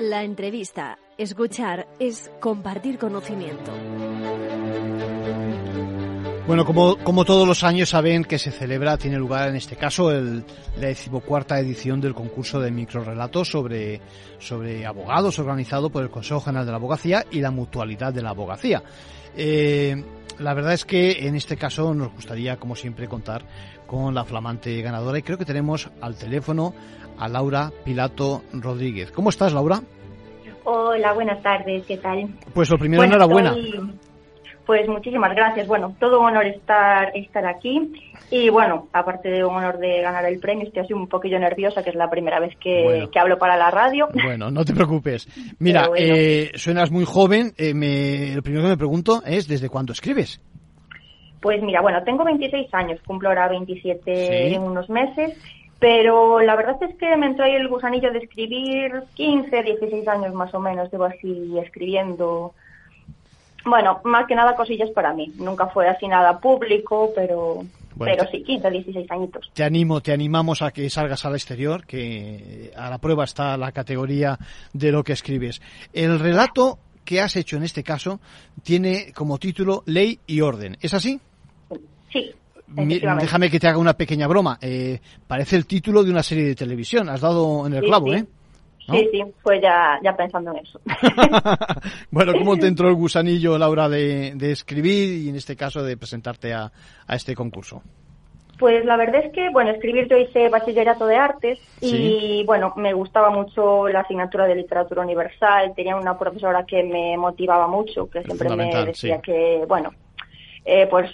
La entrevista, escuchar, es compartir conocimiento. Bueno, como, como todos los años saben que se celebra, tiene lugar en este caso la decimocuarta edición del concurso de microrelatos sobre, sobre abogados organizado por el Consejo General de la Abogacía y la Mutualidad de la Abogacía. Eh, la verdad es que en este caso nos gustaría, como siempre, contar con la flamante ganadora y creo que tenemos al teléfono a Laura Pilato Rodríguez. ¿Cómo estás, Laura? Hola, buenas tardes, ¿qué tal? Pues lo primero, enhorabuena. Pues muchísimas gracias. Bueno, todo un honor estar, estar aquí. Y bueno, aparte de un honor de ganar el premio, estoy así un poquillo nerviosa, que es la primera vez que, que hablo para la radio. Bueno, no te preocupes. Mira, bueno. eh, suenas muy joven. Eh, me, lo primero que me pregunto es, ¿desde cuándo escribes? Pues mira, bueno, tengo 26 años, cumplo ahora 27 ¿Sí? en unos meses. Pero la verdad es que me entró ahí el gusanillo de escribir 15, 16 años más o menos, llevo así escribiendo bueno, más que nada cosillas para mí. Nunca fue así nada público, pero bueno, pero sí, 15, 16 añitos. Te animo, te animamos a que salgas al exterior, que a la prueba está la categoría de lo que escribes. El relato que has hecho en este caso tiene como título Ley y Orden. ¿Es así? Sí. Déjame que te haga una pequeña broma. Eh, parece el título de una serie de televisión. Has dado en el sí, clavo, sí. ¿eh? ¿No? Sí, sí, pues ya, ya pensando en eso. bueno, ¿cómo te entró el gusanillo, Laura, de, de escribir y en este caso de presentarte a, a, este concurso? Pues la verdad es que, bueno, escribir yo hice bachillerato de artes y, ¿Sí? bueno, me gustaba mucho la asignatura de literatura universal. Tenía una profesora que me motivaba mucho, que siempre me decía sí. que, bueno, eh, pues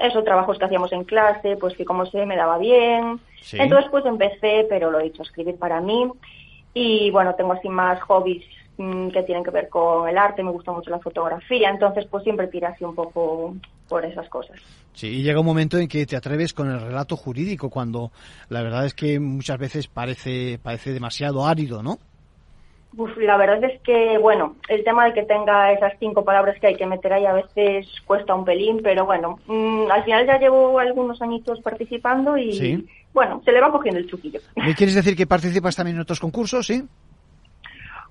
esos trabajos que hacíamos en clase, pues que como se me daba bien. Sí. Entonces, pues empecé, pero lo he dicho, a escribir para mí. Y bueno, tengo así más hobbies mmm, que tienen que ver con el arte, me gusta mucho la fotografía, entonces pues siempre tiré así un poco por esas cosas. Sí, y llega un momento en que te atreves con el relato jurídico, cuando la verdad es que muchas veces parece, parece demasiado árido, ¿no? Uf, la verdad es que, bueno, el tema de que tenga esas cinco palabras que hay que meter ahí a veces cuesta un pelín, pero bueno, mmm, al final ya llevo algunos añitos participando y, ¿Sí? bueno, se le va cogiendo el truquillo. ¿Me quieres decir que participas también en otros concursos, sí?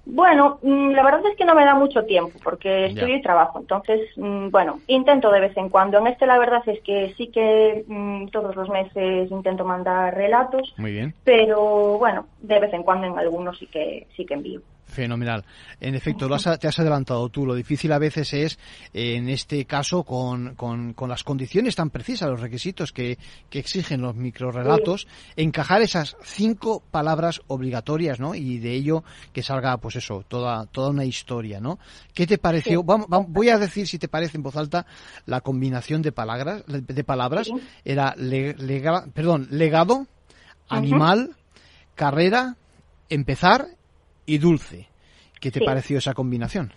Bueno, mmm, la verdad es que no me da mucho tiempo porque estudio y trabajo, entonces, mmm, bueno, intento de vez en cuando. En este la verdad es que sí que mmm, todos los meses intento mandar relatos. Muy bien. Pero bueno, de vez en cuando en algunos sí que sí que envío. Fenomenal. En efecto, lo has, te has adelantado tú. Lo difícil a veces es, en este caso, con, con, con, las condiciones tan precisas, los requisitos que, que exigen los microrelatos, sí. encajar esas cinco palabras obligatorias, ¿no? Y de ello que salga, pues eso, toda, toda una historia, ¿no? ¿Qué te pareció? Sí. Vamos, vamos, voy a decir, si te parece, en voz alta, la combinación de palabras. De palabras. Sí. Era, le, lega, perdón, legado, animal, uh -huh. carrera, empezar y dulce. ¿Qué te sí. pareció esa combinación?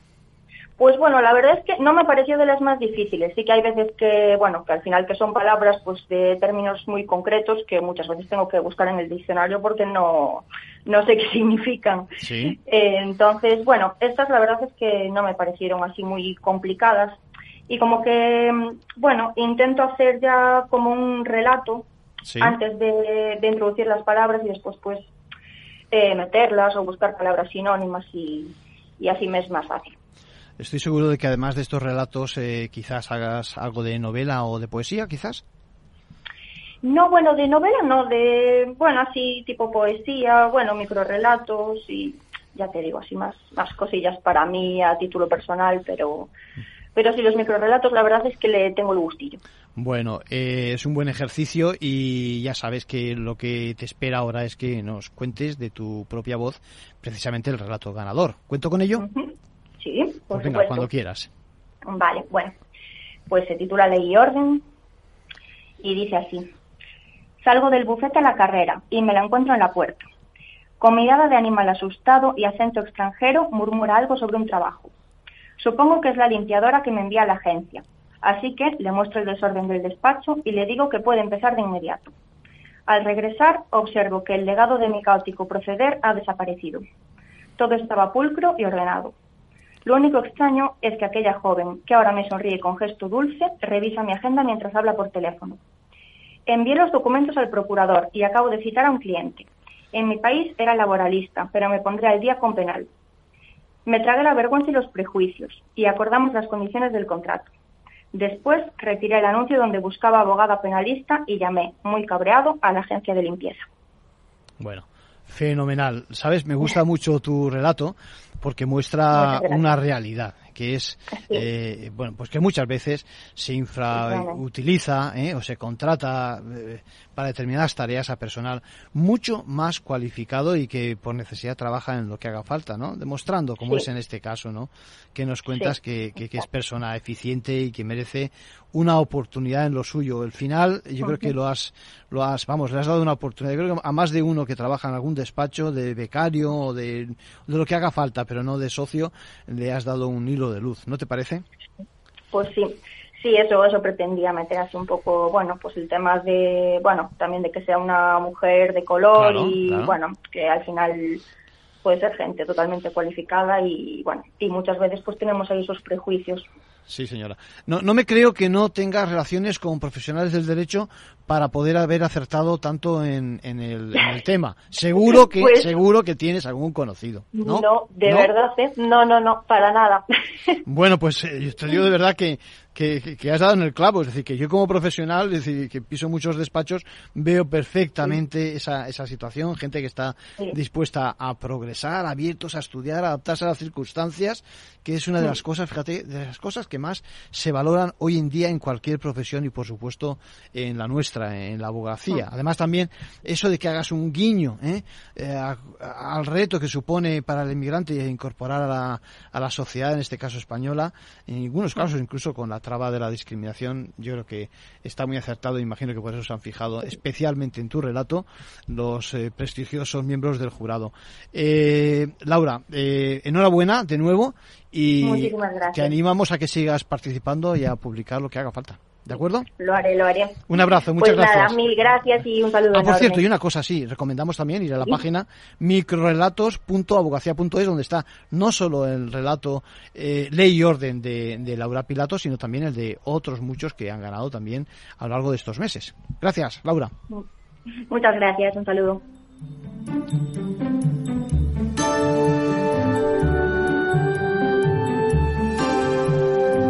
Pues bueno, la verdad es que no me pareció de las más difíciles. Sí que hay veces que, bueno, que al final que son palabras pues de términos muy concretos que muchas veces tengo que buscar en el diccionario porque no, no sé qué significan. Sí. Eh, entonces, bueno, estas la verdad es que no me parecieron así muy complicadas. Y como que, bueno, intento hacer ya como un relato sí. antes de, de introducir las palabras y después pues eh, meterlas o buscar palabras sinónimas y, y, así me es más fácil. Estoy seguro de que además de estos relatos eh, quizás hagas algo de novela o de poesía, quizás. No, bueno, de novela no, de, bueno, así tipo poesía, bueno, microrelatos y ya te digo, así más, más cosillas para mí a título personal, pero, pero sí, los microrelatos la verdad es que le tengo el gustillo. Bueno, eh, es un buen ejercicio y ya sabes que lo que te espera ahora es que nos cuentes de tu propia voz precisamente el relato ganador. ¿Cuento con ello? Uh -huh. Sí, por pues venga, cuando quieras. Vale, bueno, pues se titula Ley y Orden y dice así. Salgo del bufete a la carrera y me la encuentro en la puerta. Con mirada de animal asustado y acento extranjero murmura algo sobre un trabajo. Supongo que es la limpiadora que me envía a la agencia Así que le muestro el desorden del despacho y le digo que puede empezar de inmediato. Al regresar, observo que el legado de mi caótico proceder ha desaparecido. Todo estaba pulcro y ordenado. Lo único extraño es que aquella joven, que ahora me sonríe con gesto dulce, revisa mi agenda mientras habla por teléfono. Envié los documentos al procurador y acabo de citar a un cliente. En mi país era laboralista, pero me pondré al día con penal. Me tragué la vergüenza y los prejuicios y acordamos las condiciones del contrato. Después retiré el anuncio donde buscaba abogada penalista y llamé, muy cabreado, a la agencia de limpieza. Bueno, fenomenal. Sabes, me gusta mucho tu relato porque muestra una realidad que es eh, bueno pues que muchas veces se infrautiliza eh, o se contrata eh, para determinadas tareas a personal mucho más cualificado y que por necesidad trabaja en lo que haga falta, ¿no? Demostrando, como es en este caso, ¿no? Que nos cuentas que, que, es persona eficiente y que merece una oportunidad en lo suyo. El final, yo creo que lo has, lo has, vamos, le has dado una oportunidad. Yo creo que a más de uno que trabaja en algún despacho de becario o de, de lo que haga falta, pero no de socio, le has dado un hilo de luz. ¿No te parece? Pues sí. Sí, eso, eso pretendía meter así un poco, bueno, pues el tema de, bueno, también de que sea una mujer de color y, bueno, que al final puede ser gente totalmente cualificada y, bueno, y muchas veces pues tenemos ahí esos prejuicios. Sí, señora. No, no me creo que no tenga relaciones con profesionales del derecho para poder haber acertado tanto en, en, el, tema. Seguro que pues seguro que tienes algún conocido. No, no de verdad, ¿eh? no, no, no, para nada. Bueno, pues eh, te digo de verdad que que, has dado en el clavo. Es decir, que yo como profesional, es decir, que piso muchos despachos, veo perfectamente esa, esa situación. Gente que está dispuesta a progresar, abiertos a estudiar, a adaptarse a las circunstancias, que es una de las cosas, fíjate, de las cosas que más se valoran hoy en día en cualquier profesión y, por supuesto, en la nuestra, en la abogacía. Además, también eso de que hagas un guiño ¿eh? Eh, al reto que supone para el inmigrante incorporar a la, a la sociedad, en este caso española, en algunos casos incluso con la traba de la discriminación, yo creo que está muy acertado, imagino que por eso se han fijado especialmente en tu relato los eh, prestigiosos miembros del jurado. Eh, Laura, eh, enhorabuena de nuevo y te animamos a que sigas participando y a publicar lo que haga falta. ¿De acuerdo? Lo haré, lo haré. Un abrazo, muchas pues gracias. mil gracias y un saludo. Ah, por cierto, y una cosa, sí, recomendamos también ir a la página microrelatos.abogacía.es, donde está no solo el relato eh, Ley y Orden de, de Laura Pilato, sino también el de otros muchos que han ganado también a lo largo de estos meses. Gracias, Laura. Muchas gracias, un saludo.